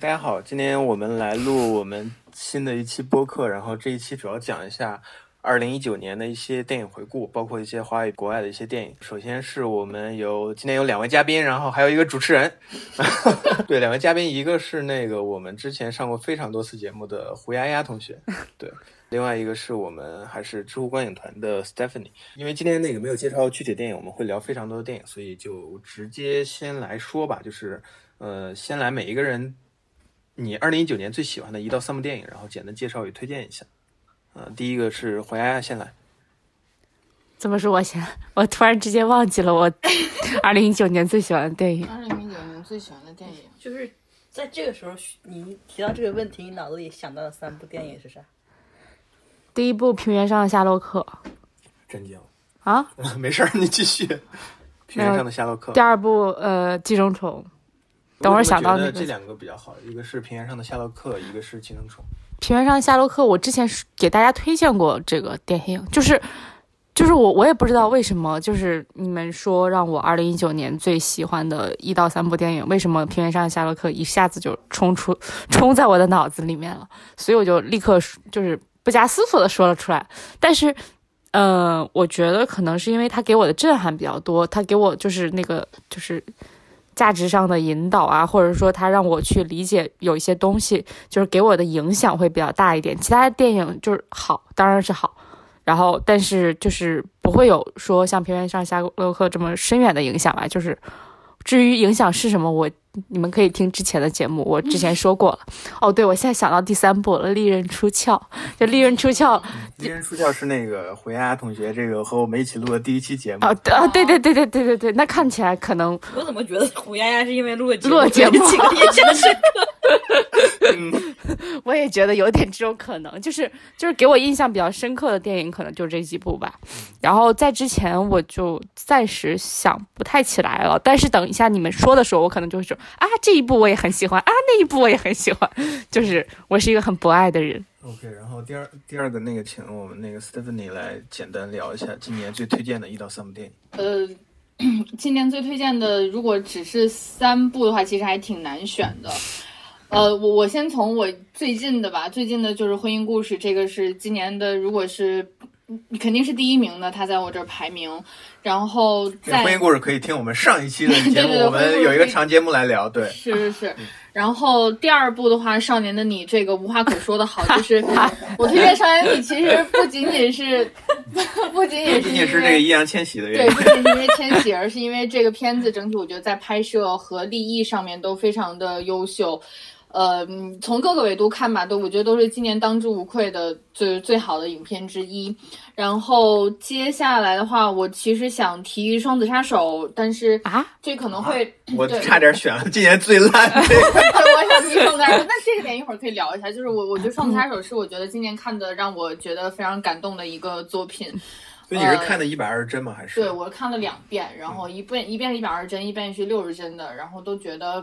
大家好，今天我们来录我们新的一期播客，然后这一期主要讲一下二零一九年的一些电影回顾，包括一些华语国外的一些电影。首先是我们有今天有两位嘉宾，然后还有一个主持人。对，两位嘉宾，一个是那个我们之前上过非常多次节目的胡丫丫同学，对，另外一个是我们还是知乎观影团的 Stephanie。因为今天那个没有介绍具体电影，我们会聊非常多的电影，所以就直接先来说吧，就是呃，先来每一个人。你二零一九年最喜欢的一到三部电影，然后简单介绍与推荐一下。呃，第一个是黄丫丫先来。怎么是我先？我突然之间忘记了我 二零一九年最喜欢的电影。二零一九年最喜欢的电影，就是在这个时候，你提到这个问题，你脑子里想到的三部电影是啥？第一部《平原上的夏洛克》。震惊啊！没事儿，你继续。平原上的夏洛克。第二部呃，《寄生虫》。等会儿想到那个，这两个比较好，一个是《平原上的夏洛克》，一个是《寄生虫》。《平原上的夏洛克》，我之前给大家推荐过这个电影，就是就是我我也不知道为什么，就是你们说让我二零一九年最喜欢的一到三部电影，为什么《平原上的夏洛克》一下子就冲出冲在我的脑子里面了？所以我就立刻就是不加思索的说了出来。但是，呃，我觉得可能是因为他给我的震撼比较多，他给我就是那个就是。价值上的引导啊，或者说他让我去理解有一些东西，就是给我的影响会比较大一点。其他的电影就是好，当然是好，然后但是就是不会有说像《平原上夏洛克》这么深远的影响吧。就是至于影响是什么，我。你们可以听之前的节目，我之前说过了。哦，对，我现在想到第三部了，《利刃出鞘》。就《利刃出鞘》，《利刃出鞘》是那个胡丫丫同学，这个和我们一起录的第一期节目。啊啊，对对对对对对对，那看起来可能我怎么觉得胡丫丫是因为录了录了节目，印象深刻。我也觉得有点这种可能，就是就是给我印象比较深刻的电影，可能就这几部吧。然后在之前，我就暂时想不太起来了。但是等一下你们说的时候，我可能就会说啊，这一部我也很喜欢啊，那一部我也很喜欢。就是我是一个很博爱的人。OK，然后第二第二个那个，请我们那个 Stephanie 来简单聊一下今年最推荐的一到三部电影。呃，今年最推荐的，如果只是三部的话，其实还挺难选的。呃，我我先从我最近的吧，最近的就是《婚姻故事》，这个是今年的，如果是肯定是第一名的，它在我这儿排名。然后，在婚姻故事可以听我们上一期的节目，我们有一个长节目来聊。对，是是是。然后第二部的话，《少年的你》这个无话可说的好，就是我推荐《少年的你》，其实不仅仅是 不仅仅是因为是这个易烊千玺的原因，对，不仅是因为千玺，而是因为这个片子整体，我觉得在拍摄和立意上面都非常的优秀。呃，从各个维度看吧，都我觉得都是今年当之无愧的最最好的影片之一。然后接下来的话，我其实想提《双子杀手》，但是啊，这可能会我差点选了今年最烂 我想提《双子杀手》，那这个点一会儿可以聊一下。就是我，我觉得《双子杀手》是我觉得今年看的让我觉得非常感动的一个作品。所以你是看的一百二十帧吗？还是？对，我看了两遍，然后一遍一遍是一百二十帧，一遍是六十帧的，然后都觉得。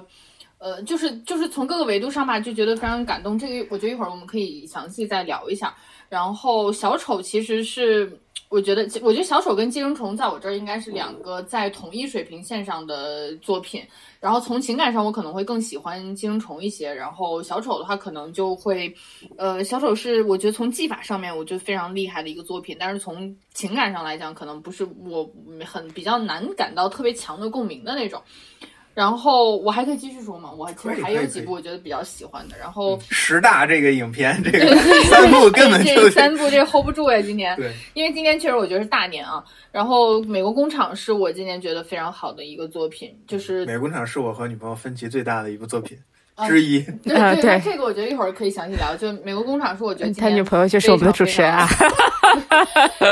呃，就是就是从各个维度上吧，就觉得非常感动。这个我觉得一会儿我们可以详细再聊一下。然后小丑其实是我觉得，我觉得小丑跟寄生虫在我这儿应该是两个在同一水平线上的作品。然后从情感上，我可能会更喜欢寄生虫一些。然后小丑的话，可能就会，呃，小丑是我觉得从技法上面我觉得非常厉害的一个作品，但是从情感上来讲，可能不是我很比较难感到特别强的共鸣的那种。然后我还可以继续说吗？我其实还有几部我觉得比较喜欢的。然后十大这个影片，这个三部根本就三部这 hold 不住呀，今年。对，因为今年确实我觉得是大年啊。然后《美国工厂》是我今年觉得非常好的一个作品，就是《美国工厂》是我和女朋友分歧最大的一部作品。之一，对对，这个我觉得一会儿可以详细聊。就美国工厂是我觉得他女朋友就是我们的主持人啊，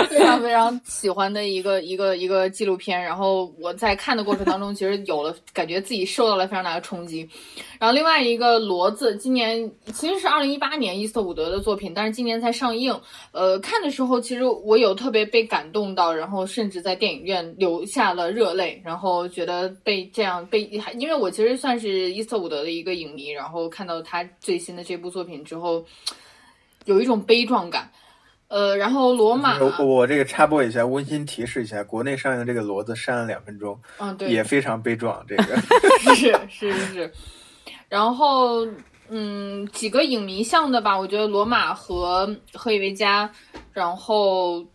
非常非常 喜欢的一个一个一个纪录片。然后我在看的过程当中，其实有了感觉自己受到了非常大的冲击。然后另外一个骡子，今年其实是二零一八年伊斯特伍德的作品，但是今年才上映。呃，看的时候其实我有特别被感动到，然后甚至在电影院流下了热泪，然后觉得被这样被，因为我其实算是伊斯特伍德的一个影迷，然后看到他最新的这部作品之后，有一种悲壮感。呃，然后罗马，我这个插播一下，温馨提示一下，国内上映这个骡子删了两分钟，嗯，对，也非常悲壮，这个 是是是是。然后，嗯，几个影迷向的吧，我觉得罗马和《何以为家》，然后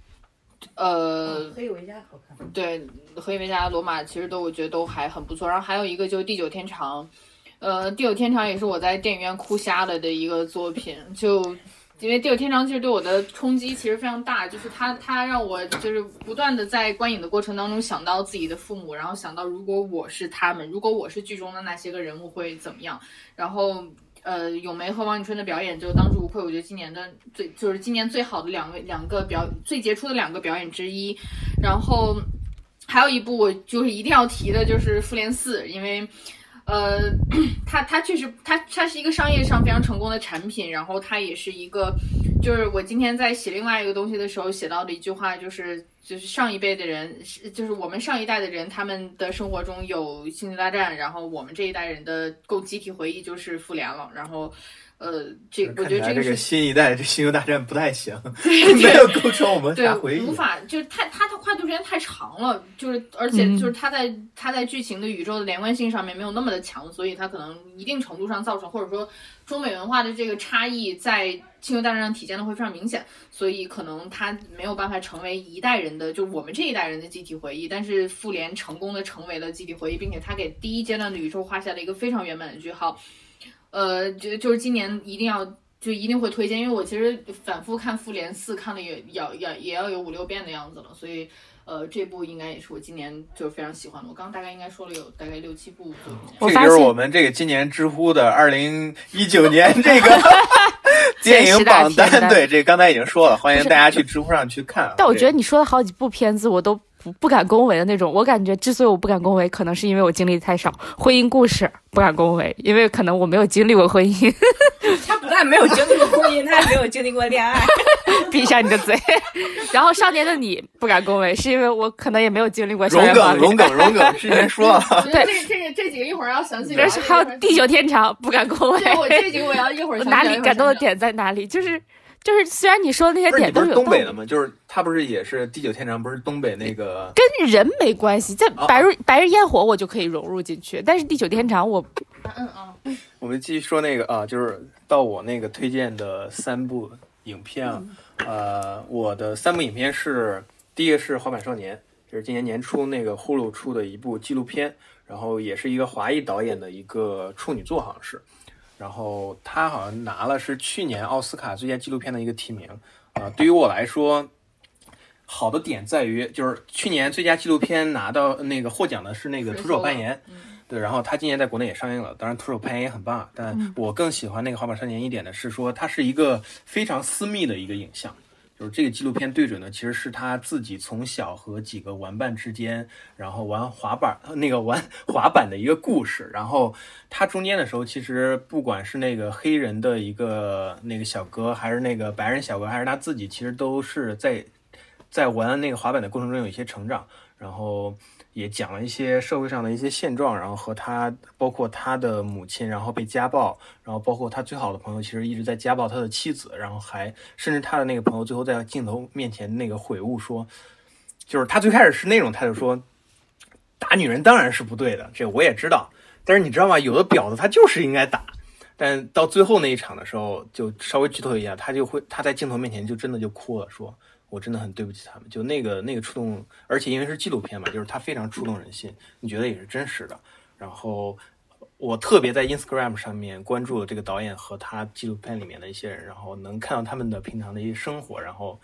呃，何以维嘉好看。对，《何以为家》、罗马其实都我觉得都还很不错。然后还有一个就是《地久天长》，呃，《地久天长》也是我在电影院哭瞎了的一个作品，就因为《地久天长》其实对我的冲击其实非常大，就是它它让我就是不断的在观影的过程当中想到自己的父母，然后想到如果我是他们，如果我是剧中的那些个人物会怎么样，然后。呃，咏梅和王景春的表演就当之无愧，我觉得今年的最就是今年最好的两位两个表最杰出的两个表演之一。然后还有一部我就是一定要提的，就是《复联四》，因为呃，它它确实它它是一个商业上非常成功的产品，然后它也是一个，就是我今天在写另外一个东西的时候写到的一句话，就是就是上一辈的人，就是我们上一代的人，他们的生活中有《星球大战》，然后我们这一代人的共集体回忆就是复联了，然后。呃，这我觉得这这个是新一代这星球大战不太行，对 没有构成我们对啥回忆。无法就是太它的跨度时间太长了，就是而且嗯就是它在它在剧情的宇宙的连贯性上面没有那么的强，所以它可能一定程度上造成或者说中美文化的这个差异在《星球大战》上体现的会非常明显，所以可能它没有办法成为一代人的，就是我们这一代人的集体回忆。但是复联成功的成为了集体回忆，并且它给第一阶段的宇宙画下了一个非常圆满的句号。呃，就就是今年一定要就一定会推荐，因为我其实反复看《复联四》，看了也要要也要有五六遍的样子了，所以呃，这部应该也是我今年就是非常喜欢的。我刚刚大概应该说了有大概六七部作品。这就是我们这个今年知乎的二零一九年这个 电影榜单，对，这刚才已经说了，欢迎大家去知乎上去看啊。但我觉得你说的好几部片子我都不不敢恭维的那种。我感觉之所以我不敢恭维，可能是因为我经历太少。婚姻故事不敢恭维，因为可能我没有经历过婚姻。他不但没有经历过婚姻，他也没有经历过恋爱。闭上你的嘴。然后少年的你不敢恭维，是因为我可能也没有经历过校荣梗，园暴力。荣梗，荣梗，之前说了，我觉得这这个这几个一会儿要详细聊。但是还有地久天长不敢恭维。对我这几个我要一会儿哪里感动的？点在哪里？就是就是，虽然你说的那些点都有道理东北的吗？就是他不是也是地久天长，不是东北那个跟人没关系，在哦白日白日焰火我就可以融入进去，但是地久天长我嗯啊，我们继续说那个啊，就是到我那个推荐的三部影片啊，呃，我的三部影片是第一个是《滑板少年》，就是今年年初那个呼噜出的一部纪录片，然后也是一个华裔导演的一个处女作，好像是，然后他好像拿了是去年奥斯卡最佳纪录片的一个提名，啊、对于我来说。好的点在于，就是去年最佳纪录片拿到那个获奖的是那个《徒手攀岩》，对，然后他今年在国内也上映了，当然徒手攀岩也很棒，但我更喜欢那个滑板少年一点的是说，它是一个非常私密的一个影像，就是这个纪录片对准的其实是他自己从小和几个玩伴之间，然后玩滑板 那个玩 滑板的一个故事，然后他中间的时候，其实不管是那个黑人的一个那个小哥，还是那个白人小哥，还是他自己，其实都是在在玩那个滑板的过程中有一些成长，然后也讲了一些社会上的一些现状，然后和他包括他的母亲，然后被家暴，然后包括他最好的朋友其实一直在家暴他的妻子，然后还甚至他的那个朋友最后在镜头面前那个悔悟说，就是他最开始是那种态度说，打女人当然是不对的，这我也知道，但是你知道吗？有的婊子他就是应该打。但到最后那一场的时候，就稍微剧透一下，他就会他在镜头面前就真的就哭了，说我真的很对不起他们，就那个那个触动，而且因为是纪录片嘛，就是它非常触动人心，你觉得也是真实的。然后我特别在 Instagram 上面关注了这个导演和他纪录片里面的一些人，然后能看到他们的平常的一些生活，然后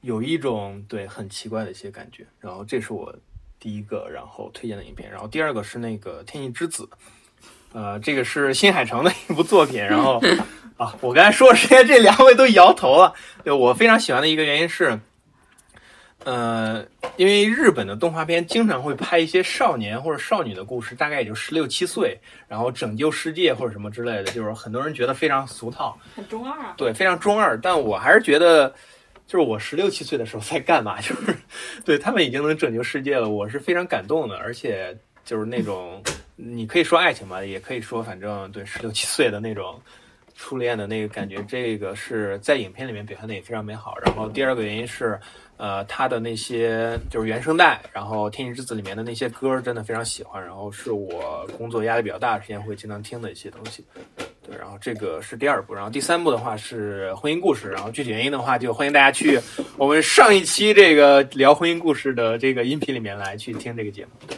有一种对很奇怪的一些感觉。然后这是我第一个然后推荐的影片，然后第二个是那个《天气之子》。呃，这个是新海诚的一部作品，然后啊，我刚才说的时间，这两位都摇头了。对我非常喜欢的一个原因是，呃，因为日本的动画片经常会拍一些少年或者少女的故事，大概也就十六七岁，然后拯救世界或者什么之类的，就是很多人觉得非常俗套，很中二啊。对，非常中二。但我还是觉得，就是我十六七岁的时候在干嘛？就是对他们已经能拯救世界了，我是非常感动的，而且就是那种你可以说爱情吧，也可以说反正对十六七岁的那种初恋的那个感觉，这个是在影片里面表现的也非常美好。然后第二个原因是，呃，他的那些就是原声带，然后《天气之子》里面的那些歌真的非常喜欢，然后是我工作压力比较大的时间会经常听的一些东西。对，然后这个是第二部，然后第三部的话是婚姻故事，然后具体原因的话就欢迎大家去我们上一期这个聊婚姻故事的这个音频里面来去听这个节目。对